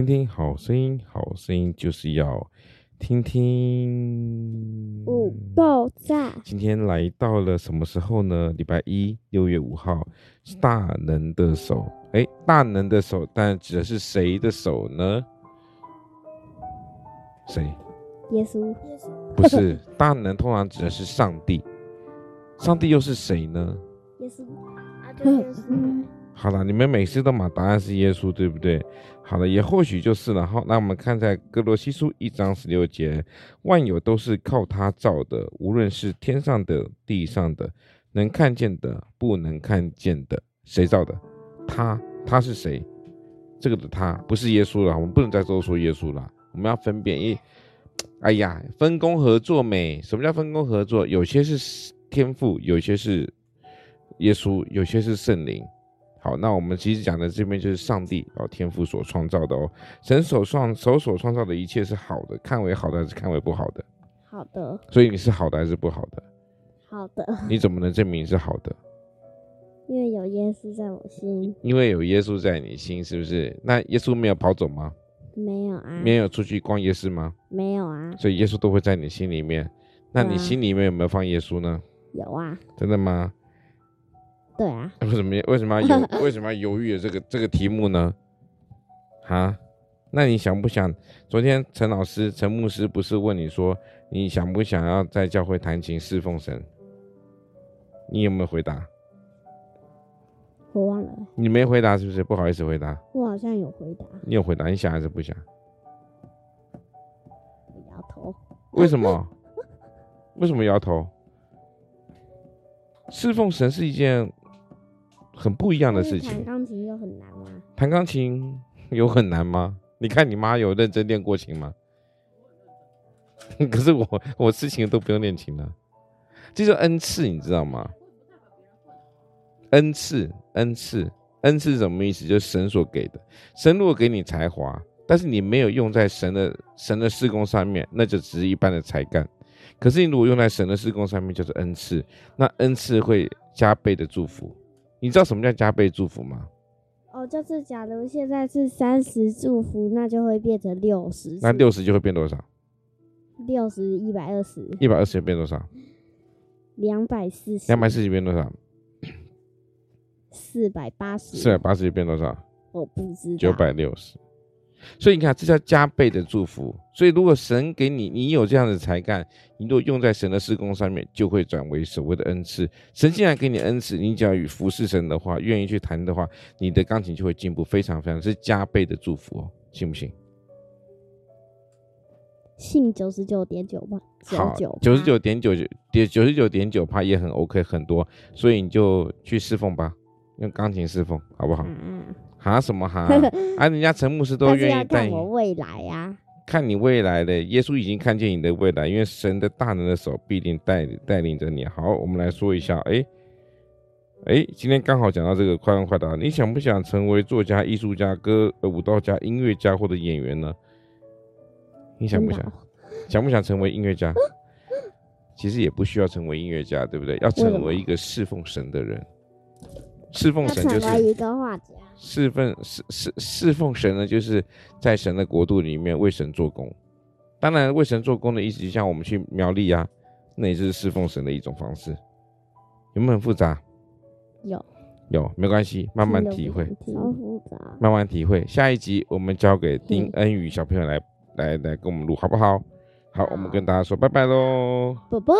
听听好声音，好声音就是要听听。五爆炸。今天来到了什么时候呢？礼拜一，六月五号，是大能的手。哎，大能的手，但指的是谁的手呢？谁？耶稣。不是，大能通常指的是上帝。上帝又是谁呢？耶稣。啊，对，耶稣。好了，你们每次都把答案是耶稣，对不对？好了，也或许就是了。好，那我们看在哥罗西书一章十六节，万有都是靠他造的，无论是天上的、地上的，能看见的、不能看见的，谁造的？他，他是谁？这个的他不是耶稣了，我们不能再多说耶稣了。我们要分辨一，哎呀，分工合作美。什么叫分工合作？有些是天赋，有些是耶稣，有些是圣灵。好，那我们其实讲的这边就是上帝哦，天赋所创造的哦，神所创手所创造的一切是好的，看为好的还是看为不好的？好的。所以你是好的还是不好的？好的。你怎么能证明是好的？因为有耶稣在我心。因为有耶稣在你心，是不是？那耶稣没有跑走吗？没有啊。没有出去逛夜市吗？没有啊。所以耶稣都会在你心里面。那你心里面有没有放耶稣呢？有啊。真的吗？对啊，为什么为什么要犹为什么要犹豫的这个这个题目呢？啊，那你想不想？昨天陈老师陈牧师不是问你说，你想不想要在教会弹琴侍奉神？你有没有回答？我忘了。你没回答是不是？不好意思回答。我好像有回答。你有回答？你想还是不想？摇头。为什么？为什么摇头？侍奉神是一件。很不一样的事情。弹钢琴有很难吗？弹钢琴 有很难吗？你看你妈有认真练过琴吗？可是我我事情都不用练琴了，这叫恩赐，你知道吗？恩赐，恩赐，恩赐是什么意思？就是神所给的。神如果给你才华，但是你没有用在神的神的事工上面，那就只是一般的才干。可是你如果用在神的事工上面，就是恩赐，那恩赐会加倍的祝福。你知道什么叫加倍祝福吗？哦，就是假如现在是三十祝福，那就会变成六十。那六十就会变多少？六十一百二十。一百二十变多少？两百四十。两百四十变多少？四百八十。四百八十变多少？我不知道。九百六十。所以你看，这叫加倍的祝福。所以如果神给你，你有这样的才干，你如果用在神的施工上面，就会转为所谓的恩赐。神既然给你恩赐，你只要与服侍神的话，愿意去谈的话，你的钢琴就会进步非常非常，是加倍的祝福哦，信不信？信九十九点九吧。好，九十九点九九点九十九点九趴也很 OK 很多，所以你就去侍奉吧，用钢琴侍奉，好不好？嗯。哈什么哈？啊，人家陈牧师都愿意带你。看我未来呀、啊，看你未来的耶稣已经看见你的未来，因为神的大能的手必定带带领着你。好，我们来说一下，哎、欸，哎、欸，今天刚好讲到这个快问快答，你想不想成为作家、艺术家、歌呃舞蹈家、音乐家或者演员呢？你想不想？想不想成为音乐家？其实也不需要成为音乐家，对不对？要成为一个侍奉神的人，侍奉神就是一个画家。侍奉侍侍侍奉神呢，就是在神的国度里面为神做工。当然，为神做工的意思，就像我们去苗栗啊，那也是侍奉神的一种方式。有没有很复杂？有有，没关系，慢慢体会。好复杂。慢慢体会。下一集我们交给丁恩宇小朋友来来来跟我们录，好不好？好，我们跟大家说拜拜喽。拜拜。